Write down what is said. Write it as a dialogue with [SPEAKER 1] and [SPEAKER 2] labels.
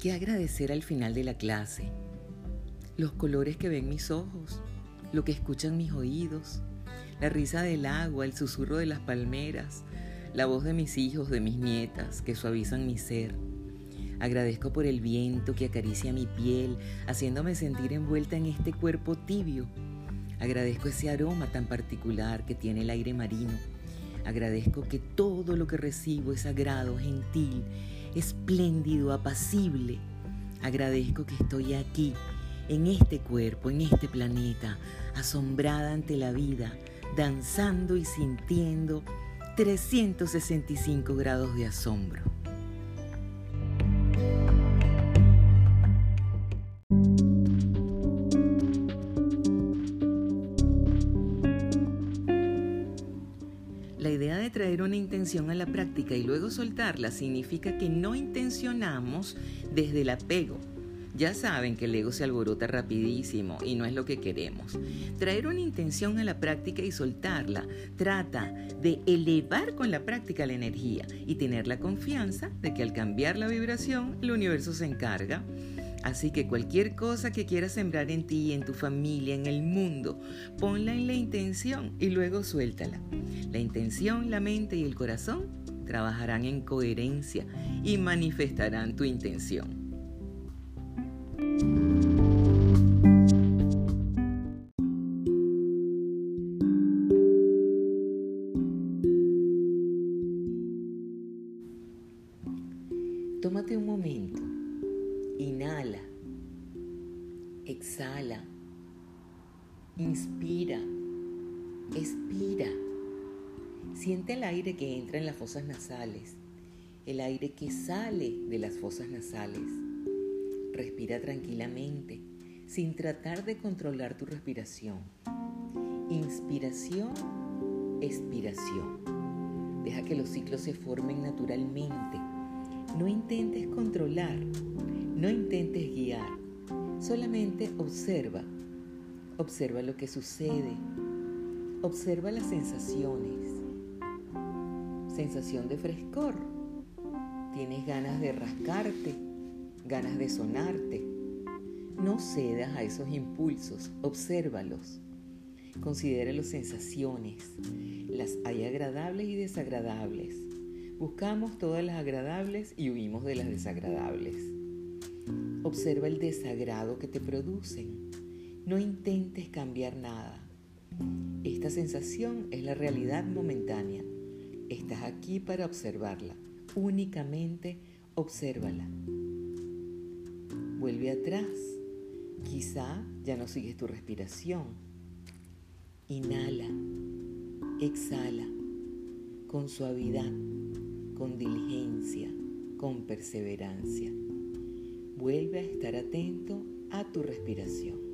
[SPEAKER 1] ¿Qué agradecer al final de la clase? Los colores que ven mis ojos, lo que escuchan mis oídos, la risa del agua, el susurro de las palmeras, la voz de mis hijos, de mis nietas, que suavizan mi ser. Agradezco por el viento que acaricia mi piel, haciéndome sentir envuelta en este cuerpo tibio. Agradezco ese aroma tan particular que tiene el aire marino. Agradezco que todo lo que recibo es sagrado, gentil, espléndido, apacible. Agradezco que estoy aquí, en este cuerpo, en este planeta, asombrada ante la vida, danzando y sintiendo 365 grados de asombro. La idea de traer una intención a la práctica y luego soltarla significa que no intencionamos desde el apego, ya saben que el ego se alborota rapidísimo y no es lo que queremos. Traer una intención a la práctica y soltarla trata de elevar con la práctica la energía y tener la confianza de que al cambiar la vibración el universo se encarga. Así que cualquier cosa que quieras sembrar en ti, en tu familia, en el mundo, ponla en la intención y luego suéltala. La intención, la mente y el corazón trabajarán en coherencia y manifestarán tu intención. Tómate un momento, inhala, exhala, inspira, expira. Siente el aire que entra en las fosas nasales, el aire que sale de las fosas nasales. Respira tranquilamente, sin tratar de controlar tu respiración. Inspiración, expiración. Deja que los ciclos se formen naturalmente no intentes controlar, no intentes guiar, solamente observa. Observa lo que sucede, observa las sensaciones. Sensación de frescor. Tienes ganas de rascarte, ganas de sonarte. No cedas a esos impulsos, obsérvalos. Considera las sensaciones. Las hay agradables y desagradables Buscamos todas las agradables y huimos de las desagradables. Observa el desagrado que te producen. No intentes cambiar nada. Esta sensación es la realidad momentánea. Estás aquí para observarla. Únicamente obsérvala. Vuelve atrás. Quizá ya no sigues tu respiración. Inhala. Exhala con suavidad con diligencia, con perseverancia. Vuelve a estar atento a tu respiración.